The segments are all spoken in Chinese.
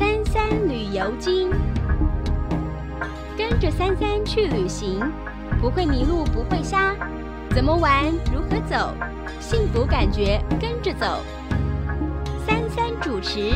三三旅游经，跟着三三去旅行，不会迷路，不会瞎，怎么玩，如何走，幸福感觉跟着走。三三主持。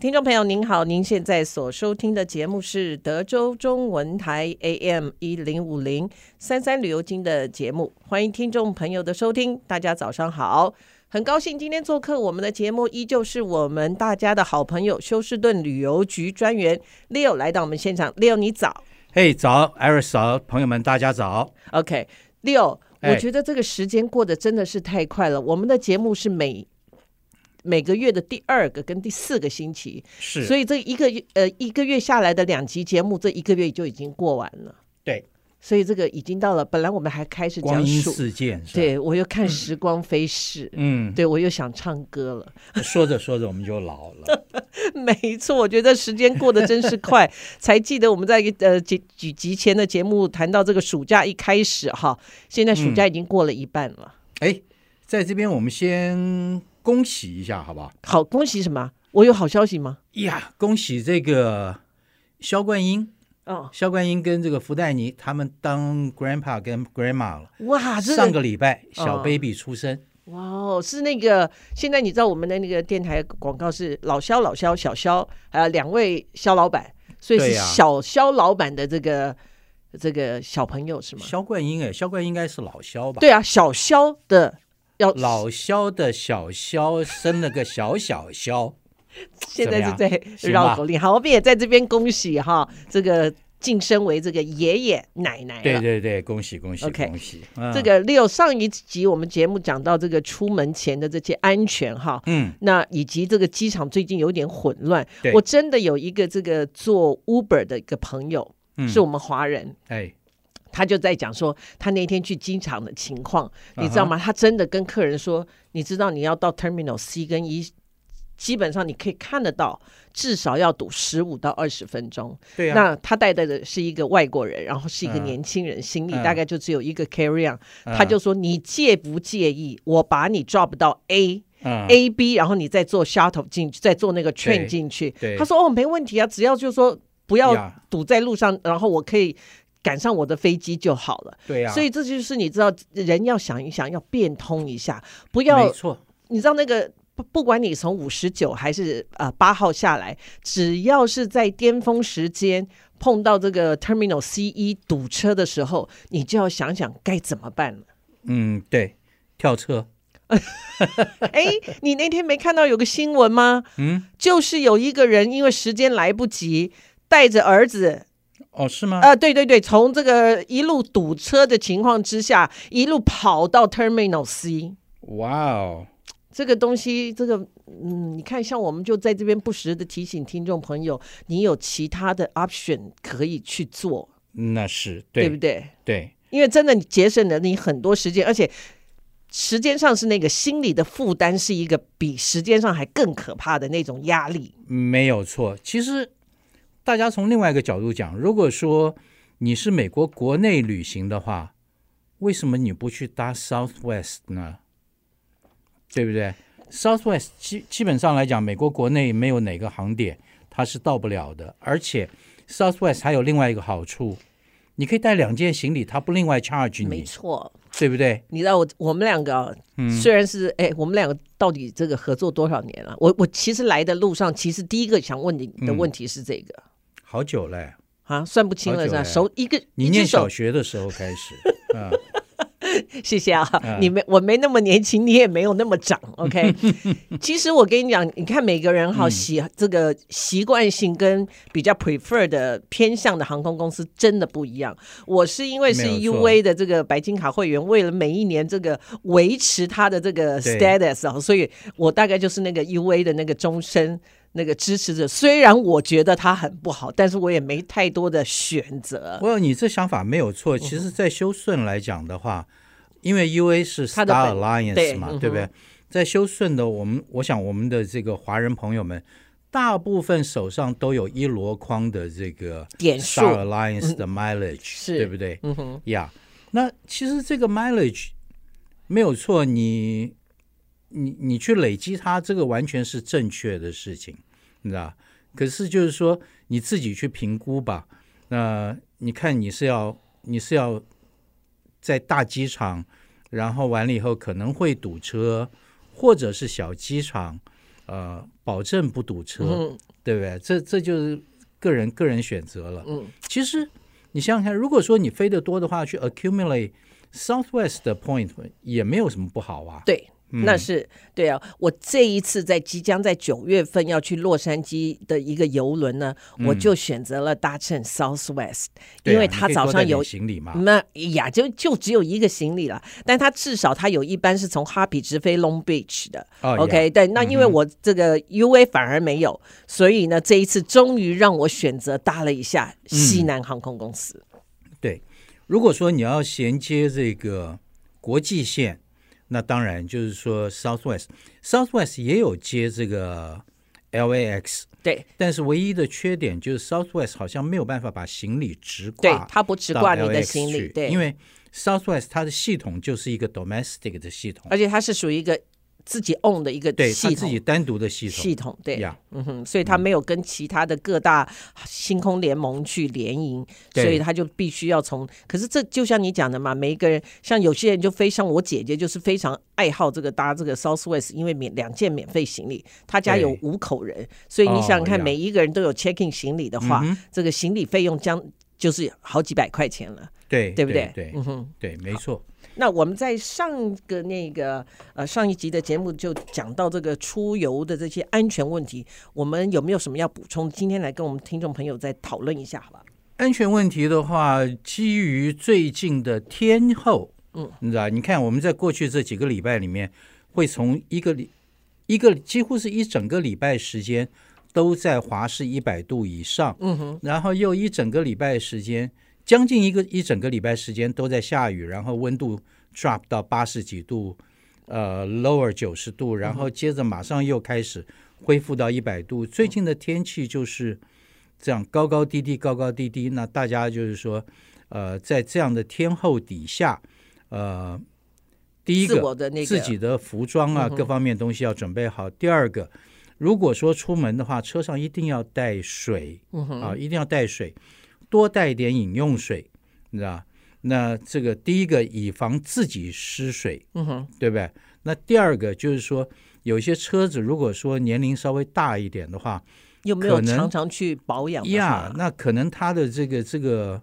听众朋友您好，您现在所收听的节目是德州中文台 AM 一零五零三三旅游经的节目，欢迎听众朋友的收听。大家早上好，很高兴今天做客我们的节目，依旧是我们大家的好朋友休斯顿旅游局专员 Leo 来到我们现场。Leo 你早，嘿、hey, 早，Iris 早，朋友们大家早。OK，Leo，、hey. 我觉得这个时间过得真的是太快了。我们的节目是每每个月的第二个跟第四个星期，是，所以这一个月呃一个月下来的两集节目，这一个月就已经过完了。对，所以这个已经到了。本来我们还开始讲光阴似箭，对我又看时光飞逝，嗯，对我又想唱歌了。说着说着我们就老了，没错，我觉得时间过得真是快。才记得我们在呃几几集前的节目谈到这个暑假一开始哈，现在暑假已经过了一半了。哎、嗯，在这边我们先。恭喜一下，好不好？好，恭喜什么？我有好消息吗？呀，恭喜这个肖冠英哦，肖冠英跟这个福黛妮他们当 grandpa 跟 grandma 了。哇，上个礼拜小 baby 出生。哇哦，是那个现在你知道我们的那个电台广告是老肖、老肖、小肖，还有两位肖老板，所以是小肖老板的这个、啊、这个小朋友是吗？肖冠英哎，肖冠英应该是老肖吧？对啊，小肖的。要老萧的小萧生了个小小萧，现在是在绕口令。好，我们也在这边恭喜哈，这个晋升为这个爷爷奶奶。对对对，恭喜恭喜，OK，恭喜。这个 Leo 上一集我们节目讲到这个出门前的这些安全哈，嗯，那以及这个机场最近有点混乱。我真的有一个这个做 Uber 的一个朋友，嗯、是我们华人，哎。他就在讲说，他那天去机场的情况，你知道吗？Uh. 他真的跟客人说，你知道你要到 Terminal C 跟 E，基本上你可以看得到，至少要堵十五到二十分钟。对啊。那他带的是一个外国人，然后是一个年轻人，uh. 行李大概就只有一个 carry on。Uh. 他就说：“你介不介意我把你 drop 到 A，A、uh. B，然后你再坐 shuttle 进去，再坐那个 train 进去。”他说：“哦，没问题啊，只要就是说不要堵在路上.然后我可以。”赶上我的飞机就好了。对呀、啊，所以这就是你知道，人要想一想，要变通一下，不要。没错，你知道那个不，不管你从五十九还是呃八号下来，只要是在巅峰时间碰到这个 Terminal C 一堵车的时候，你就要想想该怎么办了。嗯，对，跳车。哎，你那天没看到有个新闻吗？嗯，就是有一个人因为时间来不及，带着儿子。哦，是吗？啊、呃，对对对，从这个一路堵车的情况之下，一路跑到 Terminal C。哇哦，这个东西，这个，嗯，你看，像我们就在这边不时的提醒听众朋友，你有其他的 option 可以去做。那是对，对不对？对，因为真的你节省了你很多时间，而且时间上是那个心理的负担，是一个比时间上还更可怕的那种压力。没有错，其实。大家从另外一个角度讲，如果说你是美国国内旅行的话，为什么你不去搭 Southwest 呢？对不对？Southwest 基基本上来讲，美国国内没有哪个航点它是到不了的，而且 Southwest 还有另外一个好处，你可以带两件行李，它不另外 charge 你。没错，对不对？你知道我我们两个，嗯，虽然是哎，我们两个到底这个合作多少年了？我我其实来的路上，其实第一个想问你的问题是这个。嗯好久嘞，啊，算不清了是吧？手一个，你念小学的时候开始，啊，谢谢啊，啊你没我没那么年轻，你也没有那么长，OK。其实我跟你讲，你看每个人哈习、嗯、这个习惯性跟比较 prefer 的偏向的航空公司真的不一样。我是因为是 UA 的这个白金卡会员，为了每一年这个维持它的这个 status 啊，所以我大概就是那个 UA 的那个终身。那个支持者，虽然我觉得他很不好，但是我也没太多的选择。不过你这想法没有错。其实，在休顺来讲的话，嗯、因为 UA 是 Star Alliance 嘛，对，对不对？在休顺的我们，我想我们的这个华人朋友们大部分手上都有一箩筐的这个 Star Alliance 的 mileage，、对不对？嗯哼，呀、yeah，那其实这个 mileage 没有错，你你你去累积它，这个完全是正确的事情，你知道？可是就是说你自己去评估吧。那你看你是要你是要在大机场，然后完了以后可能会堵车，或者是小机场。呃，保证不堵车，嗯、对不对？这这就是个人个人选择了。嗯，其实你想想看，如果说你飞得多的话，去 accumulate Southwest 的 point 也没有什么不好啊。对。嗯、那是对啊，我这一次在即将在九月份要去洛杉矶的一个游轮呢，嗯、我就选择了搭乘 Southwest，、啊、因为它早上有行李嘛。那呀，就就只有一个行李了，但它至少它有一班是从哈比直飞 Long Beach 的。哦、OK，对，那因为我这个 UA 反而没有，嗯、所以呢，这一次终于让我选择搭了一下西南航空公司。嗯、对，如果说你要衔接这个国际线。那当然就是说，Southwest，Southwest 也有接这个 LAX，对，但是唯一的缺点就是 Southwest 好像没有办法把行李直挂，对，它不直挂你的行李，对，因为 Southwest 它的系统就是一个 domestic 的系统，而且它是属于一个。自己 own 的一个系统，对，自己单独的系统，系统对。嗯哼，所以他没有跟其他的各大星空联盟去联营，所以他就必须要从。可是这就像你讲的嘛，每一个人，像有些人就非像我姐姐，就是非常爱好这个搭这个 Southwest，因为免两件免费行李，他家有五口人，所以你想想看，每一个人都有 checking 行李的话，哦、这个行李费用将就是好几百块钱了，对，对不对？对，嗯哼，对，没错。那我们在上个那个呃上一集的节目就讲到这个出游的这些安全问题，我们有没有什么要补充？今天来跟我们听众朋友再讨论一下，好吧？安全问题的话，基于最近的天后，嗯，你知道，你看我们在过去这几个礼拜里面，会从一个礼一个几乎是一整个礼拜时间都在华氏一百度以上，嗯哼，然后又一整个礼拜时间。将近一个一整个礼拜时间都在下雨，然后温度 drop 到八十几度，呃，lower 九十度，然后接着马上又开始恢复到一百度。最近的天气就是这样高高低低，高高低低。那大家就是说，呃，在这样的天候底下，呃，第一个自己的服装啊，各方面东西要准备好。第二个，如果说出门的话，车上一定要带水啊，一定要带水。多带一点饮用水，你知道？那这个第一个以防自己失水，嗯哼，对不对？那第二个就是说，有些车子如果说年龄稍微大一点的话，有没有常常去保养呀？那可能它的这个这个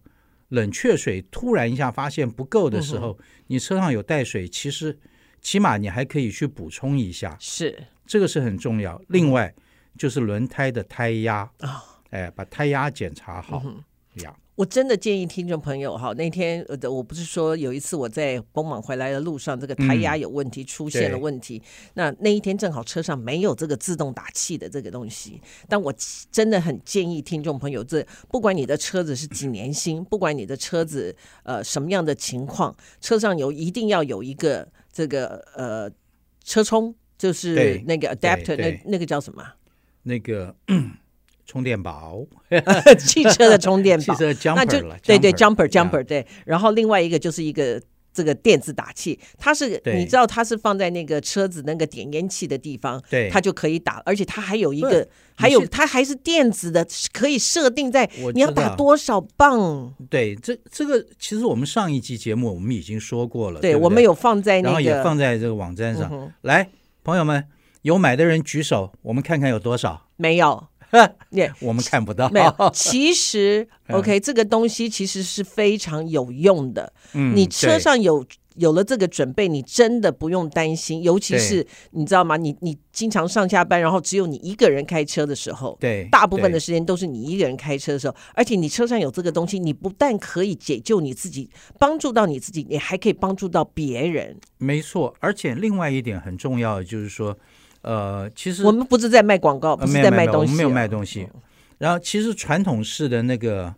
冷却水突然一下发现不够的时候，嗯、你车上有带水，其实起码你还可以去补充一下，是这个是很重要。另外就是轮胎的胎压啊，哦、哎，把胎压检查好。嗯我真的建议听众朋友哈，那天呃，我不是说有一次我在崩马回来的路上，这个胎压有问题，嗯、出现了问题。那那一天正好车上没有这个自动打气的这个东西，但我真的很建议听众朋友，这不管你的车子是几年新，不管你的车子呃什么样的情况，车上有一定要有一个这个呃车充，就是那个 adapter，那那个叫什么？那个。充电宝，汽车的充电宝，汽车 jumper 那就对对 jumper jumper 对，然后另外一个就是一个这个电子打气，它是你知道它是放在那个车子那个点烟器的地方，对，它就可以打，而且它还有一个，还有它还是电子的，可以设定在你要打多少磅。对，这这个其实我们上一集节目我们已经说过了，对，我们有放在那个，然后也放在这个网站上。来，朋友们，有买的人举手，我们看看有多少。没有。我们看不到。没有，其实 OK，这个东西其实是非常有用的。嗯，你车上有有了这个准备，你真的不用担心。尤其是你知道吗？你你经常上下班，然后只有你一个人开车的时候，对，大部分的时间都是你一个人开车的时候。而且你车上有这个东西，你不但可以解救你自己，帮助到你自己，你还可以帮助到别人。没错，而且另外一点很重要的就是说。呃，其实我们不是在卖广告，不是在卖东西，啊，我们没有卖东西。然后，其实传统式的那个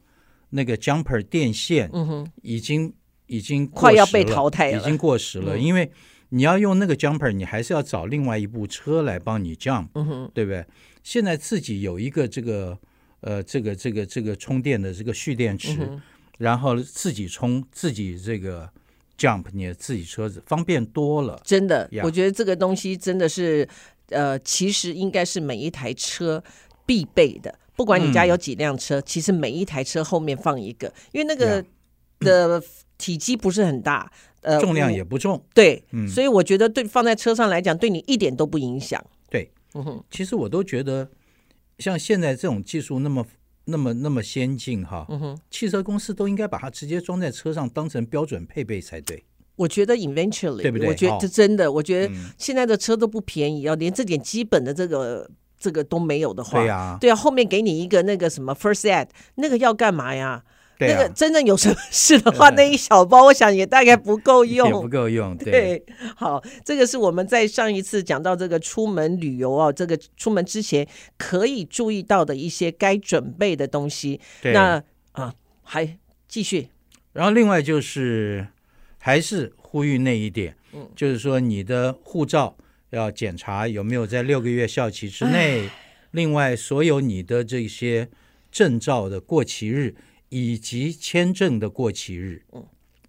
那个 jumper 电线，嗯哼，已经已经快要被淘汰了，已经过时了。因为你要用那个 jumper，你还是要找另外一部车来帮你 jump，、嗯、对不对？现在自己有一个这个呃这个这个这个充电的这个蓄电池，嗯、然后自己充自己这个 jump，你的自己车子方便多了。真的我觉得这个东西真的是呃，其实应该是每一台车必备的。不管你家有几辆车，嗯，其实每一台车后面放一个，因为那个的体积不是很大，呃，重量也不重，对，嗯，所以我觉得对放在车上来讲，对你一点都不影响。对，嗯哼，其实我都觉得，像现在这种技术那么那么那么先进哈，嗯哼，汽车公司都应该把它直接装在车上，当成标准配备才对。我觉得 eventually，对不对？我觉得这真的，哦，我觉得现在的车都不便宜，要连这点基本的这个。这个都没有的话，对啊，对啊，后面给你一个那个什么 first aid，那个要干嘛呀？对啊，那个真正有什么事的话，那一小包我想也大概不够用，也不够用对。对，好，这个是我们在上一次讲到这个出门旅游啊，这个出门之前可以注意到的一些该准备的东西。对，那啊，还继续。然后另外就是还是呼吁那一点，嗯，就是说你的护照。要检查有没有在六个月效期之内，另外所有你的这些证照的过期日以及签证的过期日，嗯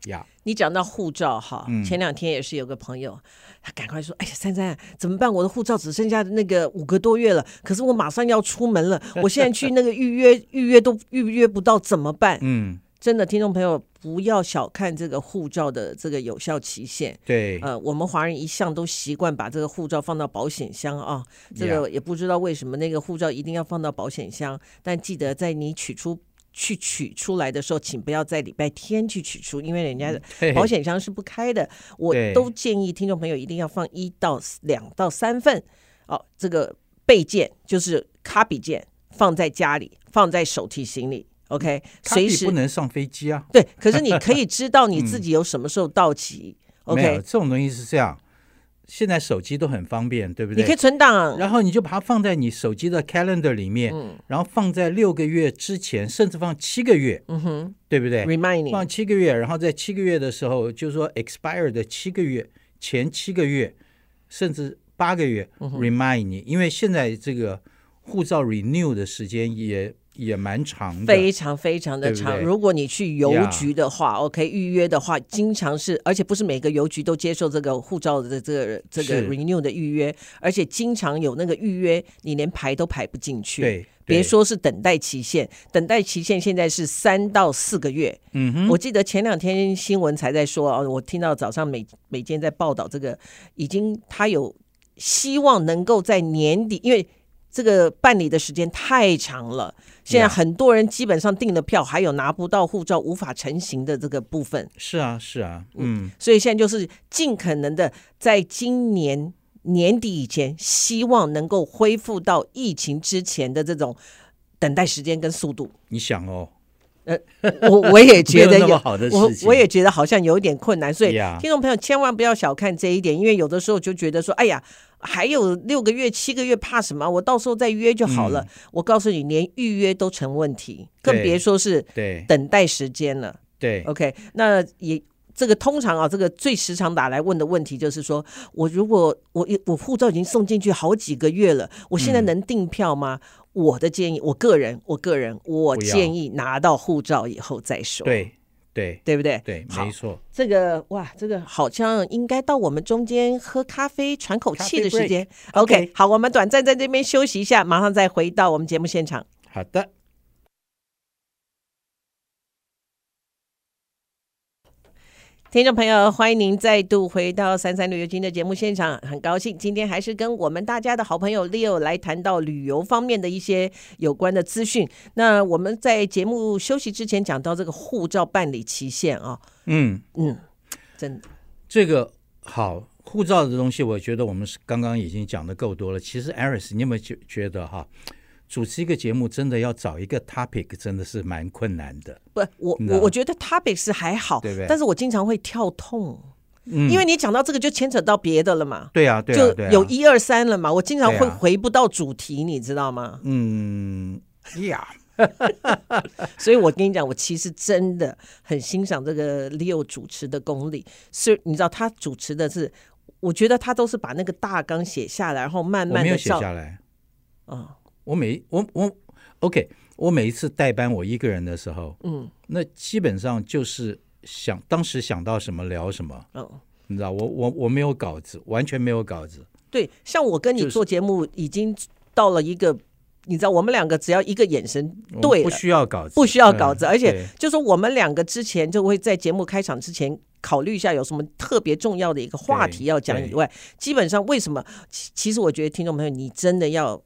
呀，你讲到护照哈，前两天也是有个朋友，他赶快说，哎呀，珊珊怎么办？我的护照只剩下那个五个多月了，可是我马上要出门了，我现在去那个预约预约都预约不到，怎么办？嗯。真的，听众朋友不要小看这个护照的这个有效期限。对，呃，我们华人一向都习惯把这个护照放到保险箱啊。这个也不知道为什么那个护照一定要放到保险箱，但记得在你取出去取出来的时候，请不要在礼拜天去取出，因为人家的保险箱是不开的。我都建议听众朋友一定要放一到两到三份哦，这个备件就是卡比件，放在家里，放在手提行李。OK，随时不能上飞机啊。对，可是你可以知道你自己有什么时候到期。嗯、OK，这种东西是这样，现在手机都很方便，对不对？你可以存档，然后你就把它放在你手机的 calendar 里面，嗯、然后放在六个月之前，甚至放七个月，嗯哼，对不对？Reminding 放七个月，然后在七个月的时候，就是说 expire 的七个月前七个月，甚至八个月、嗯、remind 你，因为现在这个护照 renew 的时间也。也蛮长的，非常非常的长。对对，如果你去邮局的话，OK，预约的话，经常是，而且不是每个邮局都接受这个护照的这个这个 renew 的预约，而且经常有那个预约，你连排都排不进去。对，别说是等待期限，等待期限现在是三到四个月。嗯哼，我记得前两天新闻才在说啊，我听到早上每每天在报道这个，已经他有希望能够在年底，因为。这个办理的时间太长了，现在很多人基本上订了票，还有拿不到护照无法成行的这个部分。是啊，是啊，嗯，所以现在就是尽可能的在今年年底以前，希望能够恢复到疫情之前的这种等待时间跟速度。你想哦。呃，我我也觉得有，有我我也觉得好像有一点困难，所以听众朋友千万不要小看这一点，因为有的时候就觉得说，哎呀，还有六个月、七个月，怕什么？我到时候再约就好了。嗯、我告诉你，连预约都成问题，更别说是等待时间了。对，OK，那也这个通常啊，这个最时常打来问的问题就是说，我如果我我护照已经送进去好几个月了，我现在能订票吗？嗯我的建议，我个人，我个人，我建议拿到护照以后再说。对对对不对？对，没错。这个哇，这个好像应该到我们中间喝咖啡喘口气的时间。OK，, okay 好，我们短暂在这边休息一下，马上再回到我们节目现场。好的。听众朋友，欢迎您再度回到三三旅游经的节目现场。很高兴今天还是跟我们大家的好朋友 Leo 来谈到旅游方面的一些有关的资讯。那我们在节目休息之前讲到这个护照办理期限啊，嗯嗯，真的，这个好护照的东西，我觉得我们是刚刚已经讲的够多了。其实 Aris，你有没有觉觉得哈？主持一个节目，真的要找一个 topic，真的是蛮困难的。不，我我我觉得 topic 是还好，对不对？但是我经常会跳痛，嗯，因为你讲到这个就牵扯到别的了嘛。对啊，对啊，就有一二三了嘛。我经常会回不到主题，你知道吗？嗯呀，所以我跟你讲，我其实真的很欣赏这个 Leo 主持的功力。是，你知道他主持的是。我觉得他都是把那个大纲写下来，然后慢慢的写下来。嗯，我每我我 OK，我每一次代班我一个人的时候，嗯，那基本上就是想当时想到什么聊什么。嗯，你知道，我我我没有稿子，完全没有稿子。对，像我跟你做节目已经到了一个。你知道，我们两个只要一个眼神对，不需要稿子，不需要稿子，嗯、而且就说我们两个之前就会在节目开场之前考虑一下有什么特别重要的一个话题要讲以外，基本上为什么？其实我觉得听众朋友，你真的要，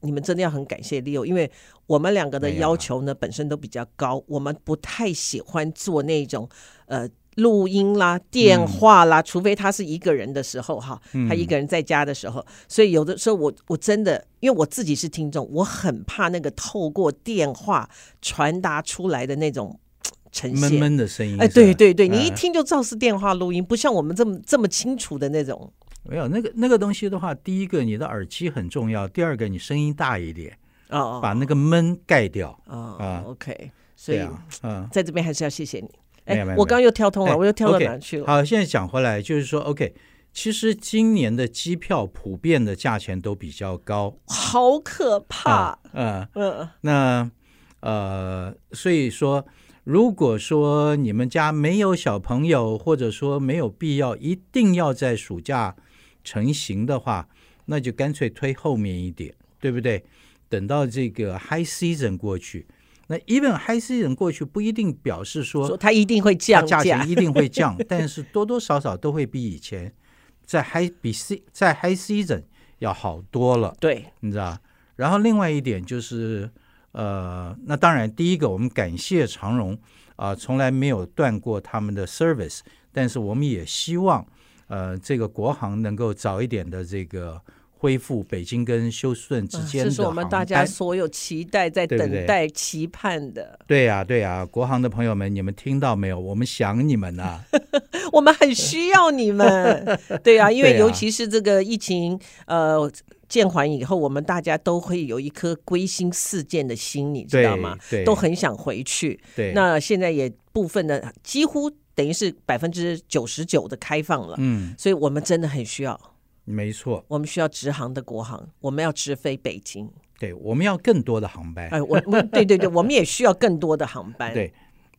你们真的要很感谢 Leo，因为我们两个的要求呢本身都比较高，我们不太喜欢做那种呃。录音啦，电话啦，嗯、除非他是一个人的时候哈，他一个人在家的时候，嗯、所以有的时候我我真的，因为我自己是听众，我很怕那个透过电话传达出来的那种呈现闷闷的声音。哎，对对对，你一听就知道是电话录音，嗯、不像我们这么这么清楚的那种。没有那个那个东西的话，第一个你的耳机很重要，第二个你声音大一点，哦，把那个闷盖掉。哦、啊，OK，所以啊，嗯，在这边还是要谢谢你。没有没有，我刚刚又跳通了，我又跳到哪去了？好，现在讲回来，就是说，OK，其实今年的机票普遍的价钱都比较高，好可怕。嗯嗯，那呃，所以说，如果说你们家没有小朋友，或者说没有必要一定要在暑假成型的话，那就干脆推后面一点，对不对？等到这个 High Season 过去。那 even high season 过去不一定表示说，说它一定会降价，价钱一定会降，但是多多少少都会比以前在 high 比 C 在 high season 要好多了。对，你知道。然后另外一点就是，呃，那当然第一个我们感谢长荣啊、呃，从来没有断过他们的 service，但是我们也希望呃这个国航能够早一点的这个。恢复北京跟休斯顿之间的是我们大家所有期待、在等待、期盼的。对呀，对呀，国航的朋友们，你们听到没有？我们想你们呐，我们很需要你们。对呀，因为尤其是这个疫情呃渐缓以后，我们大家都会有一颗归心似箭的心，你知道吗？对，都很想回去。对，那现在也部分的几乎等于是百分之九十九的开放了。嗯，所以我们真的很需要。没错，我们需要直航的国航，我们要直飞北京。对，我们要更多的航班。哎，我，我，对对对，我们也需要更多的航班。对，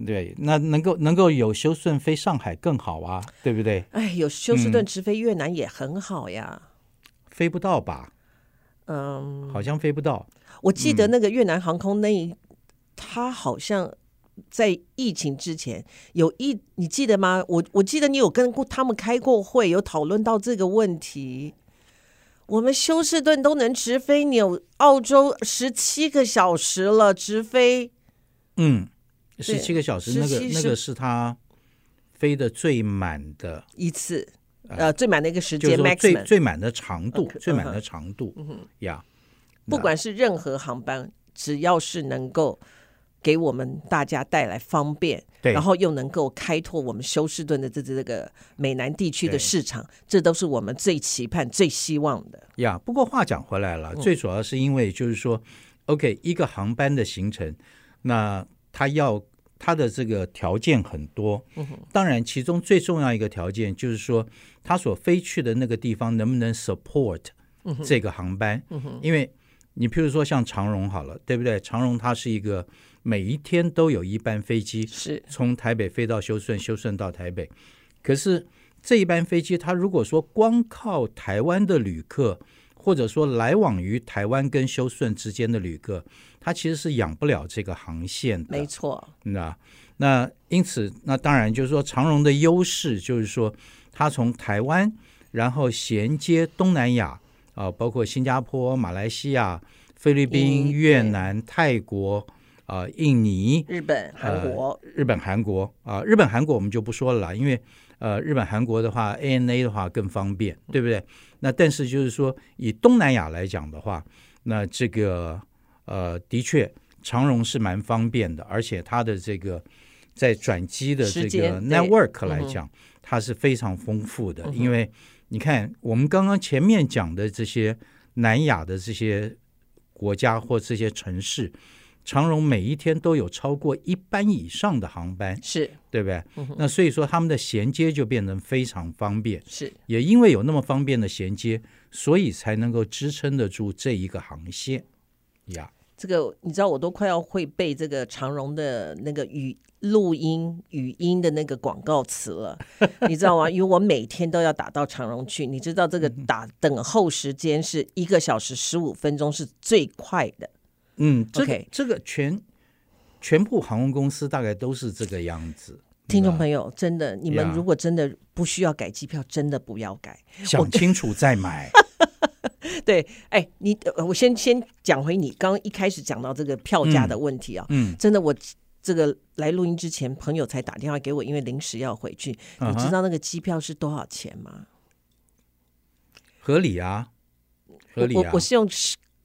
对，那能够能够有休斯顿飞上海更好啊，对不对？哎，有休斯顿直飞越南也很好呀。嗯，飞不到吧？嗯，好像飞不到。我记得那个越南航空那一，他好像。在疫情之前，有一你记得吗？我我记得你有跟过他们开过会，有讨论到这个问题。我们休斯顿都能直飞纽澳洲十七个小时了，直飞。嗯，十七个小时，那个那个是他飞的最满的一次，呃，最满的一个时间，就是最最满的长度，okay, 最满的长度。嗯哼，呀，不管是任何航班，只要是能够。给我们大家带来方便，对，然后又能够开拓我们休斯顿的这这个美南地区的市场，这都是我们最期盼、最希望的。呀，不过话讲回来了，最主要是因为就是说、嗯、，OK，一个航班的行程，那它要它的这个条件很多。嗯、当然，其中最重要一个条件就是说，它所飞去的那个地方能不能 support 这个航班？嗯、因为你譬如说像长荣好了，对不对？长荣它是一个。每一天都有一班飞机是从台北飞到修顺，修顺到台北。可是这一班飞机，它如果说光靠台湾的旅客，或者说来往于台湾跟休斯顿之间的旅客，他其实是养不了这个航线的。没错，那那因此，那当然就是说，长荣的优势就是说，它从台湾然后衔接东南亚啊，包括新加坡、马来西亚、菲律宾、越南、泰国。啊、呃，印尼、日本、韩国、呃、日本、韩国啊、呃，日本、韩国我们就不说了啦，因为呃，日本、韩国的话，ANA 的话更方便，对不对？那但是就是说，以东南亚来讲的话，那这个呃，的确长荣是蛮方便的，而且它的这个在转机的这个 network 来讲，它是非常丰富的。因为你看，我们刚刚前面讲的这些南亚的这些国家或这些城市。长荣每一天都有超过一班以上的航班，是对不对？嗯那所以说他们的衔接就变得非常方便。是也因为有那么方便的衔接，所以才能够支撑得住这一个航线呀。这个你知道，我都快要会背这个长荣的那个语录音语音的那个广告词了，你知道吗？因为我每天都要打到长荣去，你知道这个打等候时间是一个小时十五分钟是最快的。嗯，这这个全全部航空公司大概都是这个样子。听众朋友，真的，你们如果真的不需要改机票，真的不要改。想清楚再买。对，哎，你呃我先先讲回你刚刚一开始讲到这个票价的问题啊，嗯，真的我。这个来录音之前，朋友才打电话给我，因为临时要回去。你知道那个机票是多少钱吗？合理啊，合理啊。我我，我是用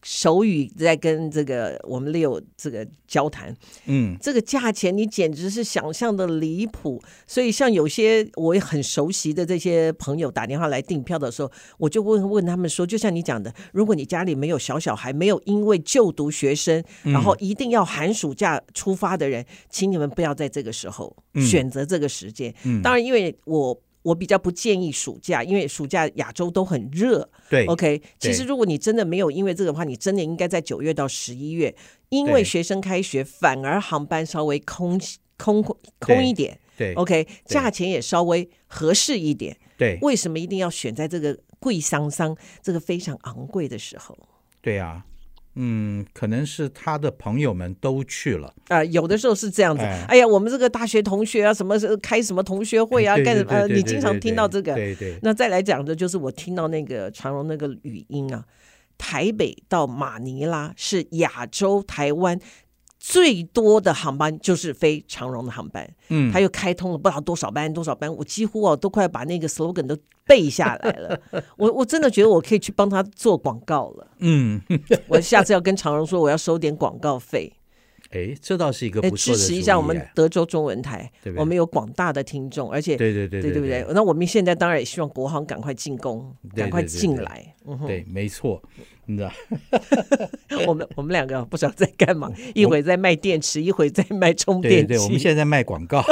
手语在跟这个我们 Leo 这个交谈，嗯，这个价钱你简直是想象的离谱。所以像有些我也很熟悉的这些朋友打电话来订票的时候，我就问问他们说，就像你讲的，如果你家里没有小小孩，没有因为就读学生，然后一定要寒暑假出发的人，嗯、请你们不要在这个时候选择这个时间。嗯、当然，因为我。我比较不建议暑假，因为暑假亚洲都很热。对，OK。其实如果你真的没有因为这个的话，你真的应该在九月到十一月，因为学生开学，反而航班稍微空空空一点。对，OK，价钱也稍微合适一点。对，为什么一定要选在这个贵桑桑、这个非常昂贵的时候？对啊。嗯，可能是他的朋友们都去了啊、呃，有的时候是这样子。哎，哎呀，我们这个大学同学啊，什么时候开什么同学会啊，干什么？呃，你经常听到这个。对对，对。那再来讲的就是我听到那个长荣那个语音啊，台北到马尼拉是亚洲台湾。最多的航班就是飞长荣的航班，嗯，他又开通了不知道多少班多少班，我几乎哦都快把那个 slogan 都背下来了。我我真的觉得我可以去帮他做广告了，嗯，我下次要跟长荣说我要收点广告费。哎，这倒是一个不错的支持一下我们德州中文台，对对，我们有广大的听众，而且对对对对对对对，那我们现在当然也希望国航赶快进攻，赶快进来。对，没错，你知道，我们我们两个不知道在干嘛，一会在卖电池，一会在卖充电器。对，对，对，我们现在在卖广告。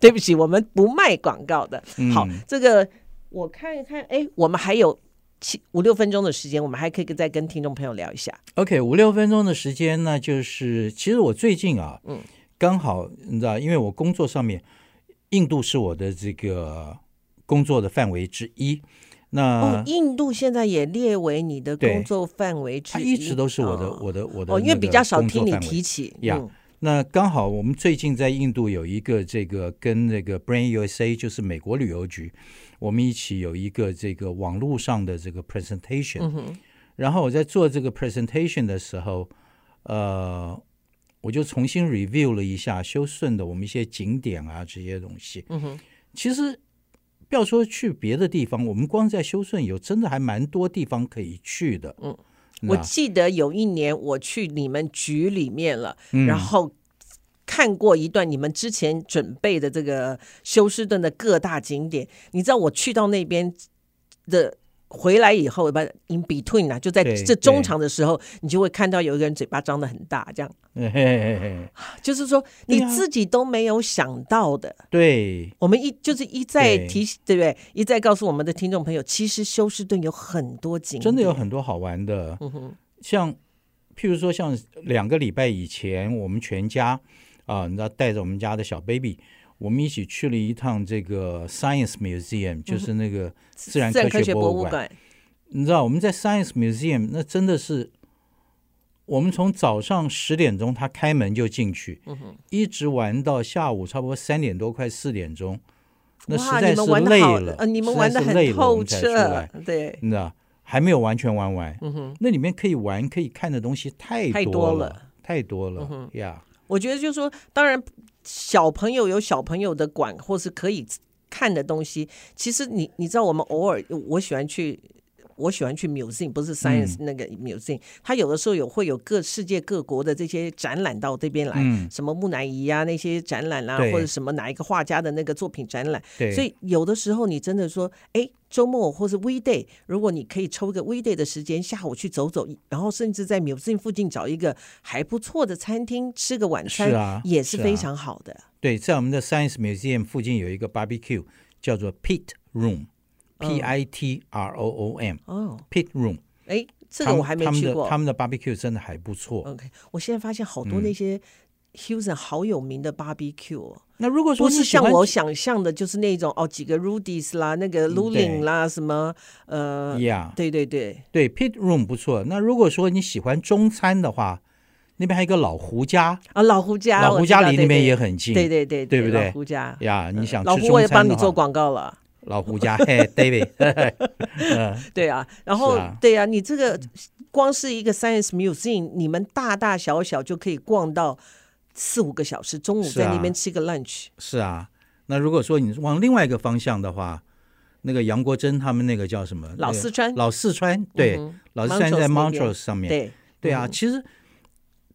对不起，我们不卖广告的。好，嗯、这个我看一看，哎，我们还有。七五六分钟的时间，我们还可以再跟听众朋友聊一下。OK，五六分钟的时间呢，就是其实我最近啊，嗯，刚好你知道，因为我工作上面，印度是我的这个工作的范围之一。那、哦、印度现在也列为你的工作范围之一，它一直都是我的、哦、我的我的。哦，因为比较少听你提起呀。那刚好我们最近在印度有一个这个跟那个 Brain USA，就是美国旅游局。我们一起有一个这个网络上的这个 presentation，、嗯、然后我在做这个 presentation 的时候，呃，我就重新 review 了一下修顺的我们一些景点啊这些东西。嗯、其实不要说去别的地方，我们光在修顺有真的还蛮多地方可以去的。嗯，我记得有一年我去你们局里面了，嗯、然后。看过一段你们之前准备的这个休斯顿的各大景点，你知道我去到那边的回来以后，不 in between 啊，就在这中场的时候，你就会看到有一个人嘴巴张得很大，这样，嘿嘿嘿就是说你自己都没有想到的。对，我们一就是一再提醒，对不对？一再告诉我们的听众朋友，其实休斯顿有很多景，真的有很多好玩的。嗯哼，像譬如说，像两个礼拜以前，我们全家。啊，你知道带着我们家的小 baby，我们一起去了一趟这个 Science Museum，就是那个自然科学博物馆。嗯、你知道我们在 Science Museum，那真的是我们从早上十点钟他开门就进去，嗯、一直玩到下午差不多三点多快四点钟，那实在是累了，呃，你们玩的很透彻，对，你知道还没有完全玩完，嗯，那里面可以玩可以看的东西太多了，太多了，太多了呀。我觉得就是说，当然小朋友有小朋友的管或是可以看的东西。其实你你知道，我们偶尔我喜欢去我喜欢去 museum，不是 science 那个 museum，它、嗯、有的时候有会有各世界各国的这些展览到这边来，嗯、什么木乃伊啊那些展览啦、啊，或者什么哪一个画家的那个作品展览，对。所以有的时候你真的说，哎，周末或是 weekday，如果你可以抽个 weekday 的时间，下午去走走，然后甚至在 museum 附近找一个还不错的餐厅吃个晚餐，是啊，也是非常好的。对，在我们的 Science Museum 附近有一个 barbecue，叫做 Pit Room，P I T R O O M，哦，Pit Room，哎，这个我还没去过。他们的 barbecue 真的还不错。OK，我现在发现好多那些 Houston 好有名的 barbecue，那如果说不是像我想象的，就是那种哦几个 Rudy's 啦，那个 Luling 啦，什么呃，对对对对，Pit Room 不错。那如果说你喜欢中餐的话，那边还有一个老胡家啊，老胡家，老胡家离那边也很近，对对对，对不对？老胡家呀，你想老胡我也帮你做广告了，老胡家，嘿，David，对啊，然后对啊，你这个光是一个 Science Museum，你们大大小小就可以逛到四五个小时，中午在那边吃个 lunch。是啊，那如果说你往另外一个方向的话，那个杨国珍他们那个叫什么？老四川，老四川，对，老四川在 Montrose 上面，对，对啊，其实。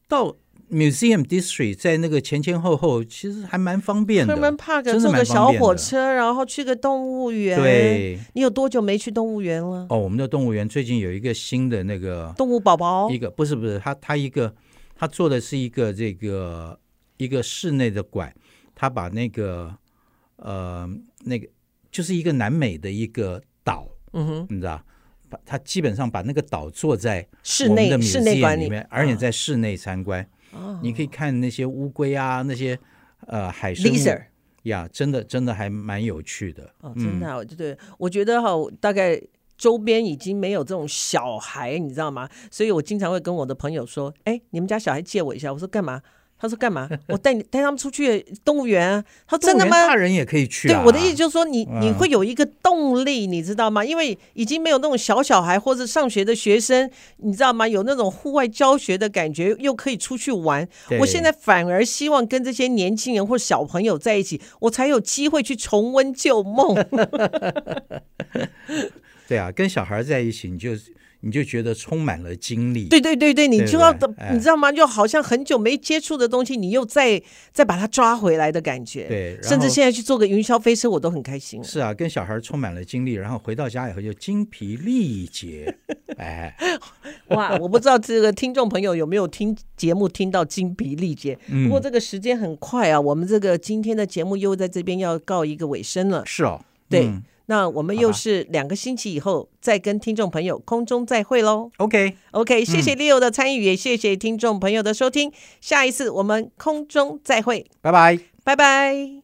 到 Museum District 在那个前前后后其实还蛮方便的，专门 Park 坐个小火车，然后去个动物园。对，你有多久没去动物园了？哦，我们的动物园最近有一个新的那个动物宝宝，一个不是不是，他他一个他做的是一个这个一个室内的馆，他把那个呃那个就是一个南美的一个岛，嗯哼，你知道。他基本上把那个岛做在室内室内馆里面，而且在室内参观，哦、你可以看那些乌龟啊，那些呃海生物 Lizard 呀，真的真的还蛮有趣的。哦，真的、啊，我、嗯、对，我觉得哈，大概周边已经没有这种小孩，你知道吗？所以我经常会跟我的朋友说：“哎，你们家小孩借我一下。”我说：“干嘛？”他说干嘛？我带你带他们出去动物园啊。他说真的吗？大人也可以去。对，我的意思就是说，你你会有一个动力，你知道吗？因为已经没有那种小小孩或者上学的学生，你知道吗？有那种户外教学的感觉，又可以出去玩。我现在反而希望跟这些年轻人或小朋友在一起，我才有机会去重温旧梦。对啊，跟小孩在一起，你就。你就觉得充满了精力，对对对对，你就要，你知道吗？就好像很久没接触的东西，你又再再把它抓回来的感觉。对，甚至现在去做个云霄飞车，我都很开心。是啊，跟小孩充满了精力，然后回到家以后就精疲力竭。哎，哇！我不知道这个听众朋友有没有听节目听到精疲力竭。不过这个时间很快啊，我们这个今天的节目又在这边要告一个尾声了。是哦，对。那我们又是两个星期以后再跟听众朋友空中再会喽。OK OK，谢谢 Leo 的参与，也谢谢听众朋友的收听。下一次我们空中再会，拜拜，拜拜。